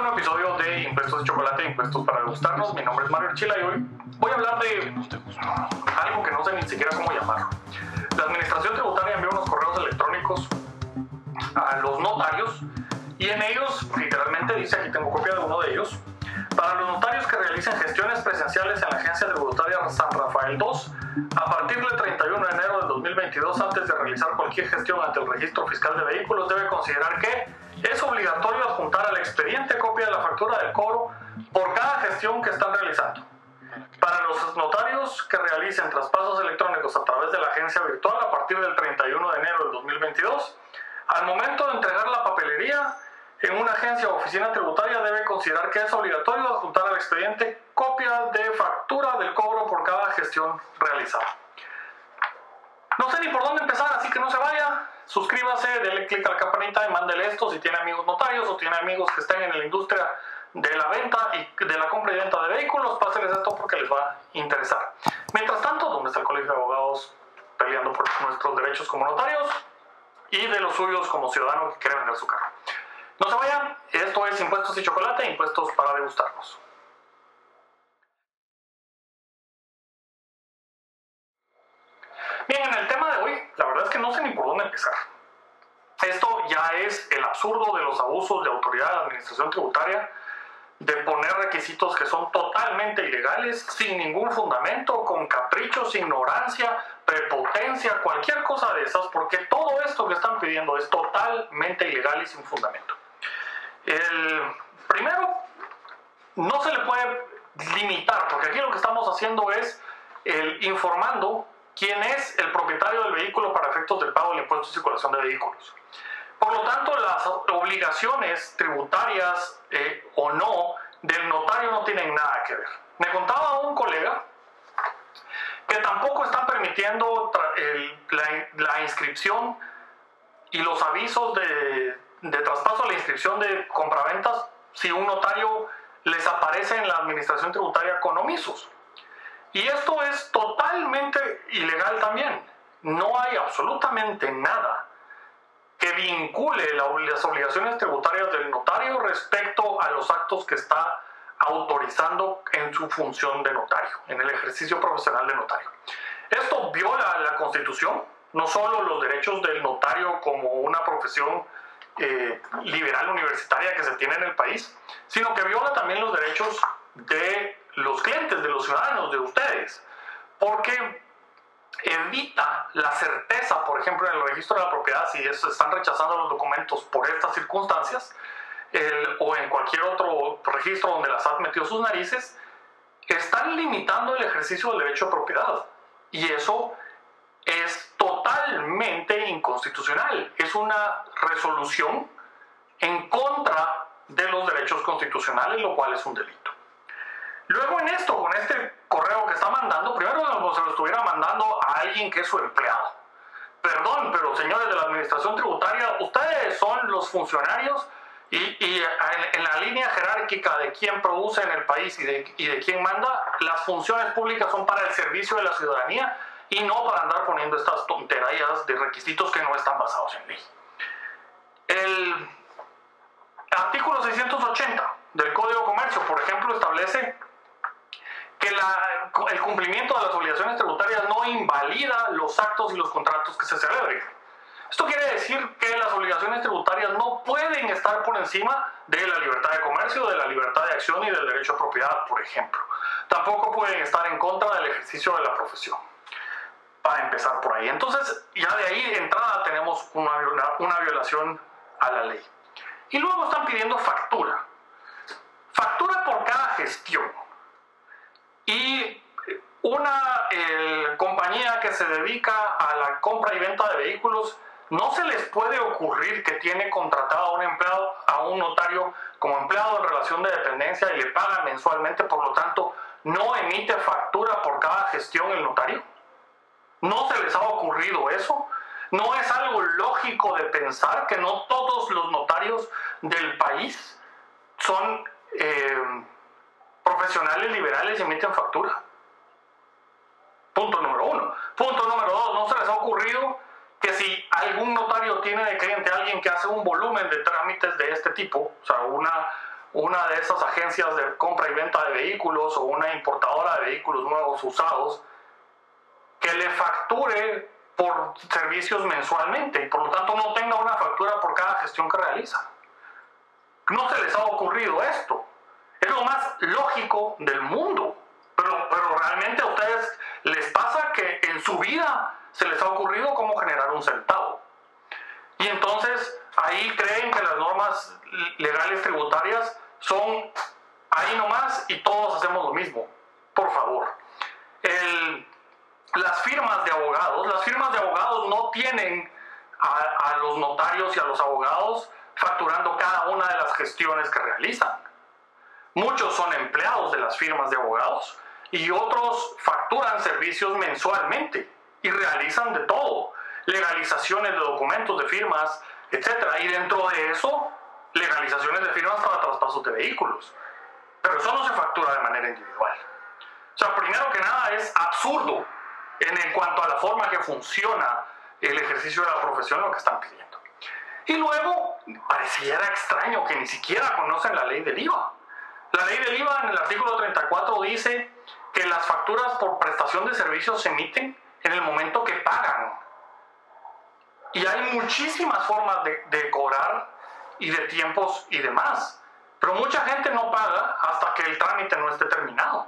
un episodio de Impuestos de Chocolate, Impuestos para degustarnos. Mi nombre es Mario Chila y hoy voy a hablar de algo que no sé ni siquiera cómo llamarlo. La Administración Tributaria envió unos correos electrónicos a los notarios y en ellos literalmente dice, aquí tengo copia de uno de ellos, para los notarios que realicen gestiones presenciales en la Agencia Tributaria San Rafael II, a partir del 31 de enero 2022, antes de realizar cualquier gestión ante el registro fiscal de vehículos, debe considerar que es obligatorio adjuntar al expediente copia de la factura del cobro por cada gestión que están realizando. Para los notarios que realicen traspasos electrónicos a través de la agencia virtual a partir del 31 de enero del 2022, al momento de entregar la papelería en una agencia o oficina tributaria debe considerar que es obligatorio adjuntar al expediente copia de factura del cobro por cada gestión realizada. No sé ni por dónde empezar, así que no se vaya suscríbase, denle clic a la campanita y mándele esto si tiene amigos notarios o tiene amigos que estén en la industria de la venta y de la compra y venta de vehículos, pásenles esto porque les va a interesar. Mientras tanto, ¿dónde está el Colegio de Abogados peleando por nuestros derechos como notarios y de los suyos como ciudadanos que quieren vender su carro? No se vayan, esto es Impuestos y Chocolate, Impuestos para degustarnos. Bien, en el tema de hoy, la verdad es que no empezar. Esto ya es el absurdo de los abusos de autoridad de la administración tributaria, de poner requisitos que son totalmente ilegales, sin ningún fundamento, con caprichos, ignorancia, prepotencia, cualquier cosa de esas, porque todo esto que están pidiendo es totalmente ilegal y sin fundamento. El primero, no se le puede limitar, porque aquí lo que estamos haciendo es el informando quién es el propietario del vehículo para efectos del pago del impuesto de circulación de vehículos. Por lo tanto, las obligaciones tributarias eh, o no del notario no tienen nada que ver. Me contaba un colega que tampoco están permitiendo la, inscripción y los avisos de, de traspaso a la inscripción de compraventas si un notario les aparece en la administración tributaria con omisos. Y esto es totalmente ilegal también. No hay absolutamente nada que vincule las obligaciones tributarias del notario respecto a los actos que está autorizando en su función de notario, en el ejercicio profesional de notario. Esto viola la Constitución, no solo los derechos del notario como una profesión eh, liberal universitaria que se tiene en el país, sino que viola también los derechos de los clientes, de los ciudadanos, de ustedes, porque evita la certeza, por ejemplo, en el registro de la propiedad, si están rechazando los documentos por estas circunstancias, o en cualquier otro registro donde la SAT metió sus narices, están limitando el ejercicio del derecho de propiedad. Y eso es totalmente inconstitucional. Es una resolución en contra de los derechos constitucionales, lo cual es un delito. Luego en esto, con este correo que está mandando, primero se lo estuviera mandando a alguien que es su empleado. Perdón, pero señores de la Administración Tributaria, ustedes son los funcionarios y, en, la línea jerárquica de quién produce en el país y de, y de quién manda, las funciones públicas son para el servicio de la ciudadanía y no para andar poniendo estas tonterías de requisitos que no están basados en ley. El artículo 680 del Código de Comercio, por ejemplo, establece que el cumplimiento de las obligaciones tributarias no invalida los actos y los contratos que se celebren. Esto quiere decir que las obligaciones tributarias no pueden estar por encima de la libertad de comercio, de la libertad de acción y del derecho a propiedad, por ejemplo. Tampoco pueden estar en contra del ejercicio de la profesión. Para empezar por ahí. Entonces, ya de ahí de entrada tenemos una, una violación a la ley. Y luego están pidiendo factura. Factura por cada gestión. Y una compañía que se dedica a la compra y venta de vehículos, no se les puede ocurrir que tiene contratado a un empleado, a un notario como empleado en relación de dependencia y le pagan mensualmente, por lo tanto, no emite factura por cada gestión el notario. ¿No se les ha ocurrido eso? ¿No es algo lógico de pensar que no todos los notarios del país son eh, profesionales liberales emiten factura. Punto número uno. Punto número dos, ¿no se les ha ocurrido que si algún notario tiene de cliente a alguien que hace un volumen de trámites de este tipo, o sea, una, una de esas agencias de compra y venta de vehículos o una importadora de vehículos nuevos usados que le facture por servicios mensualmente y por lo tanto no tenga una factura por cada gestión que realiza. No se les ha ocurrido esto. Lógico del mundo. Pero, pero realmente a ustedes les pasa que en su vida se les ha ocurrido cómo generar un centavo. Y entonces ahí creen que las normas legales tributarias son ahí nomás y todos hacemos lo mismo. Por favor. las firmas de abogados, las firmas de abogados no tienen a los notarios y a los abogados facturando cada una de las gestiones que realizan. Muchos son empleados de las firmas de abogados y otros facturan servicios mensualmente y realizan de todo, legalizaciones de documentos, de firmas, etc. Y dentro de eso, legalizaciones de firmas para traspasos de vehículos. Pero eso no se factura de manera individual. O sea, primero que nada es absurdo en, cuanto a la forma que funciona el ejercicio de la profesión, lo que están pidiendo. Y luego, pareciera extraño que ni siquiera conocen la ley del IVA. La ley del IVA en el artículo 34 dice que las facturas por prestación de servicios se emiten en el momento que pagan. Y hay muchísimas formas de, cobrar y de tiempos y demás. Pero mucha gente no paga hasta que el trámite no esté terminado.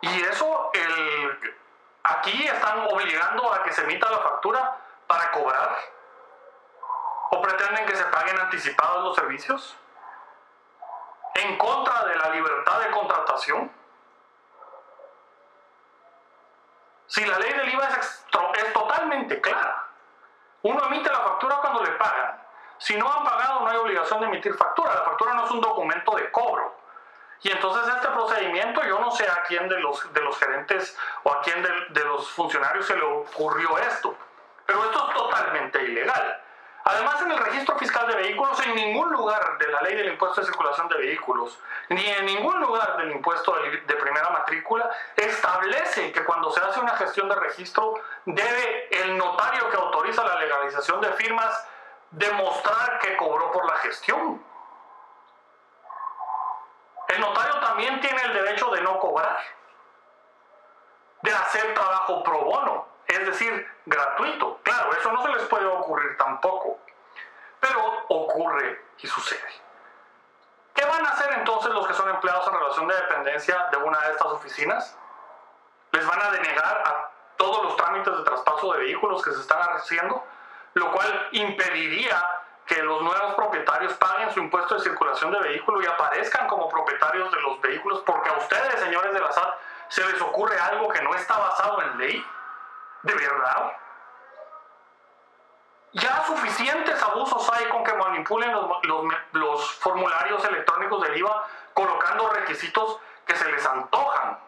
Y eso, aquí están obligando a que se emita la factura para cobrar. ¿O pretenden que se paguen anticipados los servicios? ¿En contra de la libertad de contratación? Si la ley del IVA es, totalmente clara, uno emite la factura cuando le pagan. Si no han pagado, no hay obligación de emitir factura. La factura no es un documento de cobro. Y entonces este procedimiento, yo no sé a quién de los, gerentes o a quién de los funcionarios se le ocurrió esto, pero esto es totalmente ilegal. Además, en el registro fiscal de vehículos, en ningún lugar de la ley del impuesto de circulación de vehículos, ni en ningún lugar del impuesto de primera matrícula, establece que cuando se hace una gestión de registro, debe el notario que autoriza la legalización de firmas demostrar que cobró por la gestión. El notario también tiene el derecho de no cobrar, de hacer trabajo pro bono es decir, gratuito. Claro, eso no se les puede ocurrir tampoco, pero ocurre y sucede. ¿Qué van a hacer entonces los que son empleados en relación de dependencia de una de estas oficinas? ¿Les van a denegar a todos los trámites de traspaso de vehículos que se están haciendo? Lo cual impediría que los nuevos propietarios paguen su impuesto de circulación de vehículo y aparezcan como propietarios de los vehículos porque a ustedes, señores de la SAT, se les ocurre algo que no está basado en ley. ¿De verdad? Ya suficientes abusos hay con que manipulen los, formularios electrónicos del IVA colocando requisitos que se les antojan,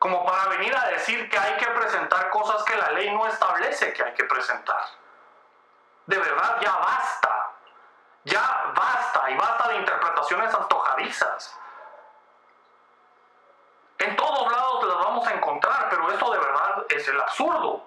como para venir a decir que hay que presentar cosas que la ley no establece que hay que presentar. De verdad, ya basta. Ya basta y basta de interpretaciones antojadizas. En todos lados las vamos a encontrar, pero esto de verdad es el absurdo.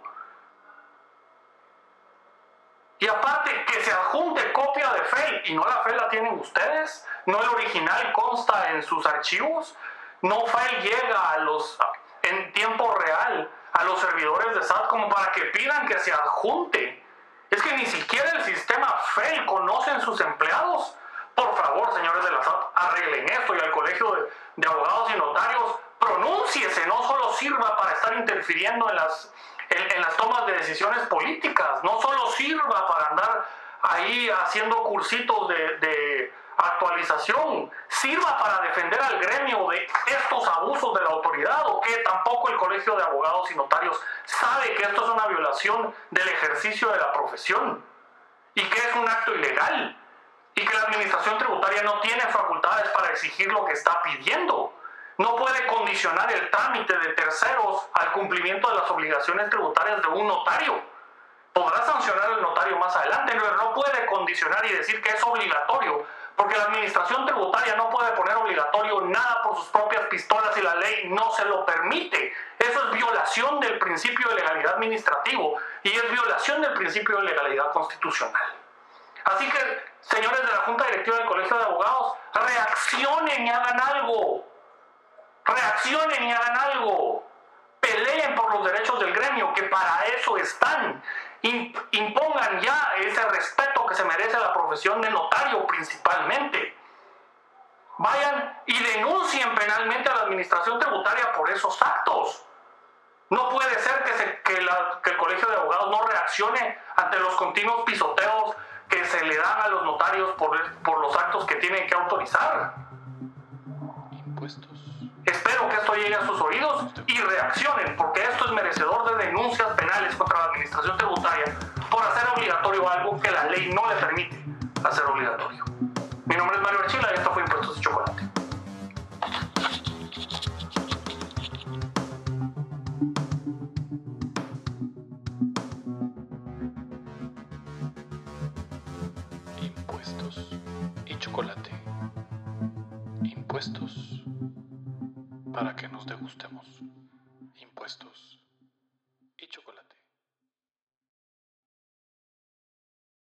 Y aparte, que se adjunte copia de FEL y no la FEL la tienen ustedes, no el original consta en sus archivos, no FEL llega a los, en tiempo real a los servidores de SAT como para que pidan que se adjunte. Es que ni siquiera el sistema FEL conocen sus empleados. Por favor, señores de la SAT, arreglen esto y al colegio de, abogados y notarios pronúnciese, no solo sirva para estar interfiriendo en las, en, las tomas de decisiones políticas, no solo sirva para andar ahí haciendo cursitos de, de actualización, sirva para defender al gremio de estos abusos de la autoridad o que tampoco el Colegio de Abogados y Notarios sabe que esto es una violación del ejercicio de la profesión y que es un acto ilegal administración tributaria no tiene facultades para exigir lo que está pidiendo no puede condicionar el trámite de terceros al cumplimiento de las obligaciones tributarias de un notario. Podrá sancionar al notario más adelante, pero no puede condicionar y decir que es obligatorio, porque la administración tributaria no puede poner obligatorio nada por sus propias pistolas y la ley no se lo permite. Eso es violación del principio de legalidad administrativo y es violación del principio de legalidad constitucional. Así que, señores de la Junta Directiva del Colegio de Abogados, reaccionen y hagan algo. Reaccionen y hagan algo. Peleen por los derechos del gremio, que para eso están. Impongan ya ese respeto que se merece la profesión de notario principalmente. Vayan y denuncien penalmente a la administración tributaria por esos actos. No puede ser que, que, el Colegio de Abogados no reaccione ante los continuos pisoteos que se le dan a los notarios por, por los actos que tienen que autorizar. Impuestos. Espero que esto llegue a sus oídos y reaccionen, porque esto es merecedor de denuncias penales contra la administración tributaria por hacer obligatorio algo que la ley no le permite hacer obligatorio. Degustemos. Impuestos.